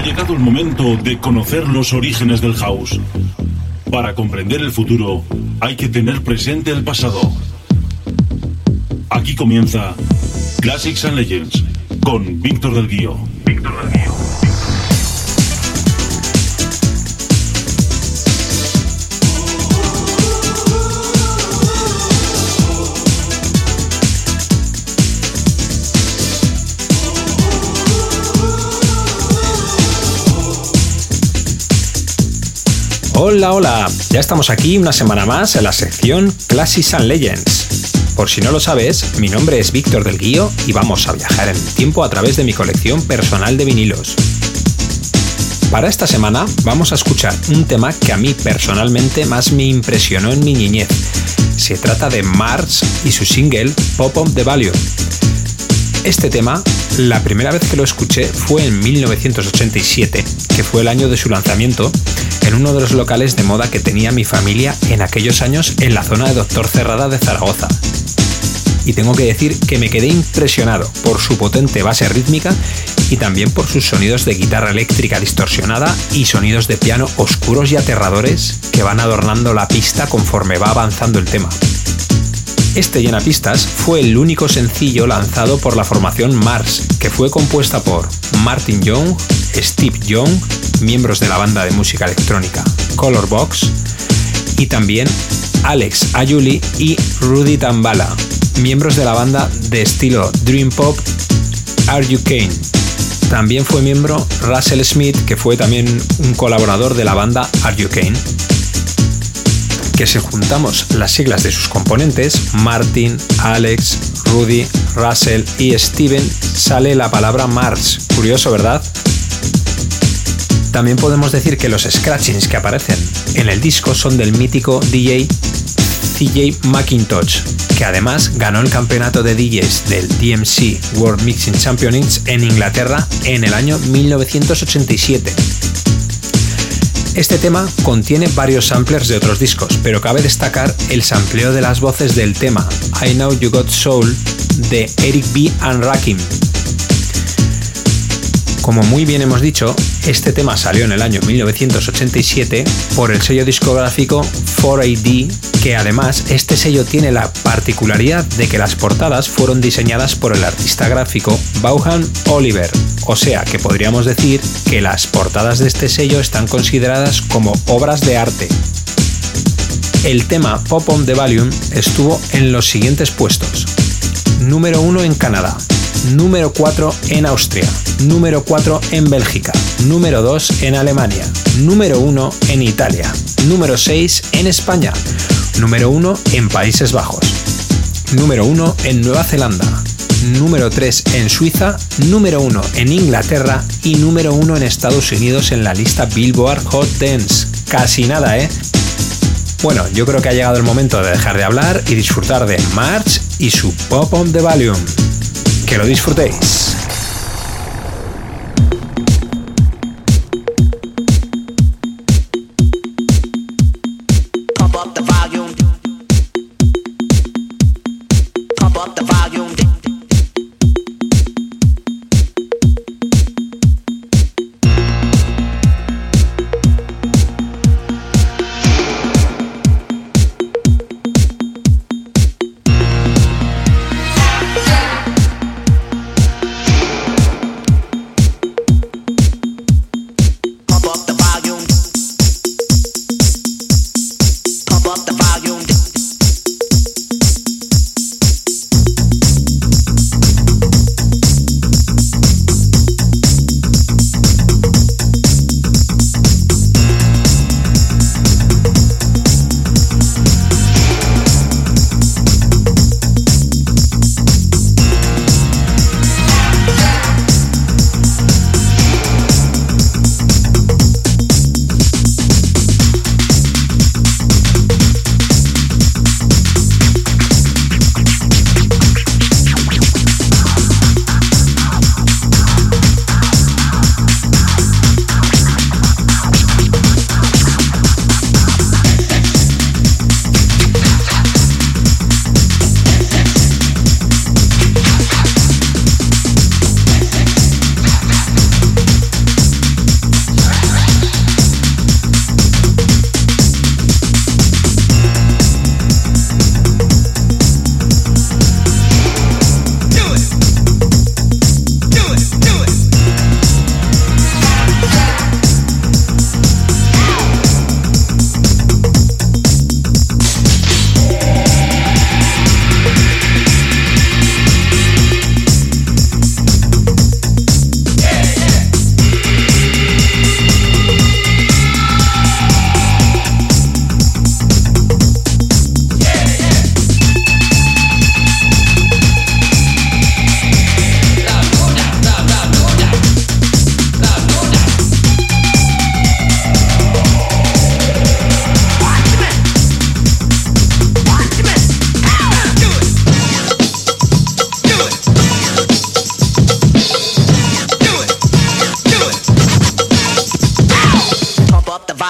Ha llegado el momento de conocer los orígenes del house. Para comprender el futuro hay que tener presente el pasado. Aquí comienza Classics and Legends con Víctor del Guío. Víctor del. Hola, hola, ya estamos aquí una semana más en la sección Classics and Legends. Por si no lo sabes, mi nombre es Víctor del Guío y vamos a viajar en el tiempo a través de mi colección personal de vinilos. Para esta semana vamos a escuchar un tema que a mí personalmente más me impresionó en mi niñez. Se trata de Mars y su single Pop of the Value. Este tema, la primera vez que lo escuché fue en 1987, que fue el año de su lanzamiento, en uno de los locales de moda que tenía mi familia en aquellos años en la zona de Doctor Cerrada de Zaragoza. Y tengo que decir que me quedé impresionado por su potente base rítmica y también por sus sonidos de guitarra eléctrica distorsionada y sonidos de piano oscuros y aterradores que van adornando la pista conforme va avanzando el tema. Este Llenapistas fue el único sencillo lanzado por la formación Mars, que fue compuesta por Martin Young, Steve Young, miembros de la banda de música electrónica Colorbox, y también Alex Ayuli y Rudy Tambala, miembros de la banda de estilo Dream Pop Are You Kane. También fue miembro Russell Smith, que fue también un colaborador de la banda Are You Kane que si juntamos las siglas de sus componentes, Martin, Alex, Rudy, Russell y Steven, sale la palabra Mars. Curioso, ¿verdad? También podemos decir que los scratchings que aparecen en el disco son del mítico DJ CJ McIntosh, que además ganó el campeonato de DJs del DMC World Mixing Championships en Inglaterra en el año 1987. Este tema contiene varios samplers de otros discos, pero cabe destacar el sampleo de las voces del tema I Know You Got Soul de Eric B. and Rakim. Como muy bien hemos dicho, este tema salió en el año 1987 por el sello discográfico 4AD, que además este sello tiene la particularidad de que las portadas fueron diseñadas por el artista gráfico Bauhan Oliver, o sea que podríamos decir que las portadas de este sello están consideradas como obras de arte. El tema Pop on the Volume estuvo en los siguientes puestos. Número 1 en Canadá, número 4 en Austria, número 4 en Bélgica, número 2 en Alemania, número 1 en Italia, número 6 en España, número 1 en Países Bajos, número 1 en Nueva Zelanda, número 3 en Suiza, número 1 en Inglaterra. Y número 1 en Estados Unidos en la lista Billboard Hot Dance. Casi nada, ¿eh? Bueno, yo creo que ha llegado el momento de dejar de hablar y disfrutar de March y su Pop on the Volume. Que lo disfrutéis.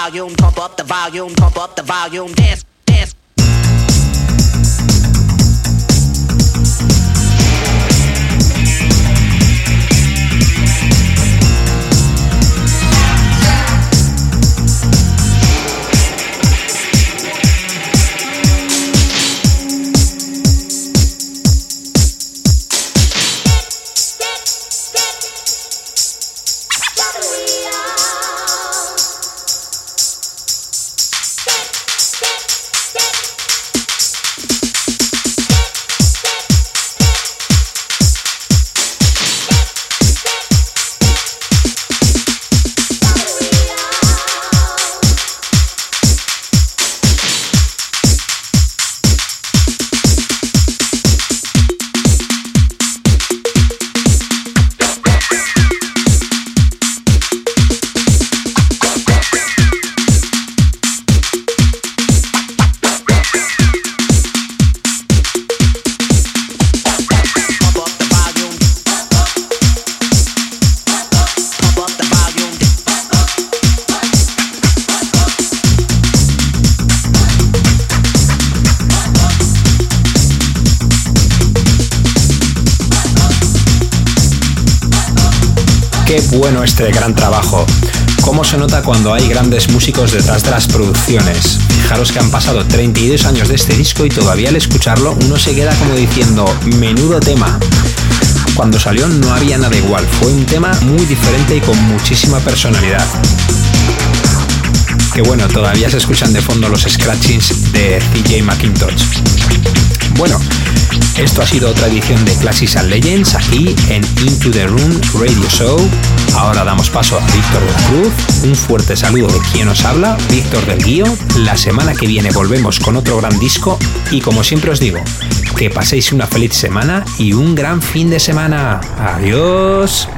Volume, pump up the volume, pump up the volume, dance. Bueno este gran trabajo. ¿Cómo se nota cuando hay grandes músicos detrás de las producciones? Fijaros que han pasado 32 años de este disco y todavía al escucharlo uno se queda como diciendo, menudo tema. Cuando salió no había nada igual, fue un tema muy diferente y con muchísima personalidad. Que bueno, todavía se escuchan de fondo los scratchings de CJ McIntosh. Bueno, esto ha sido otra edición de Classics and Legends aquí en Into the Room Radio Show. Ahora damos paso a Víctor de la Cruz. Un fuerte saludo de quien nos habla, Víctor del Guío. La semana que viene volvemos con otro gran disco y como siempre os digo, que paséis una feliz semana y un gran fin de semana. Adiós.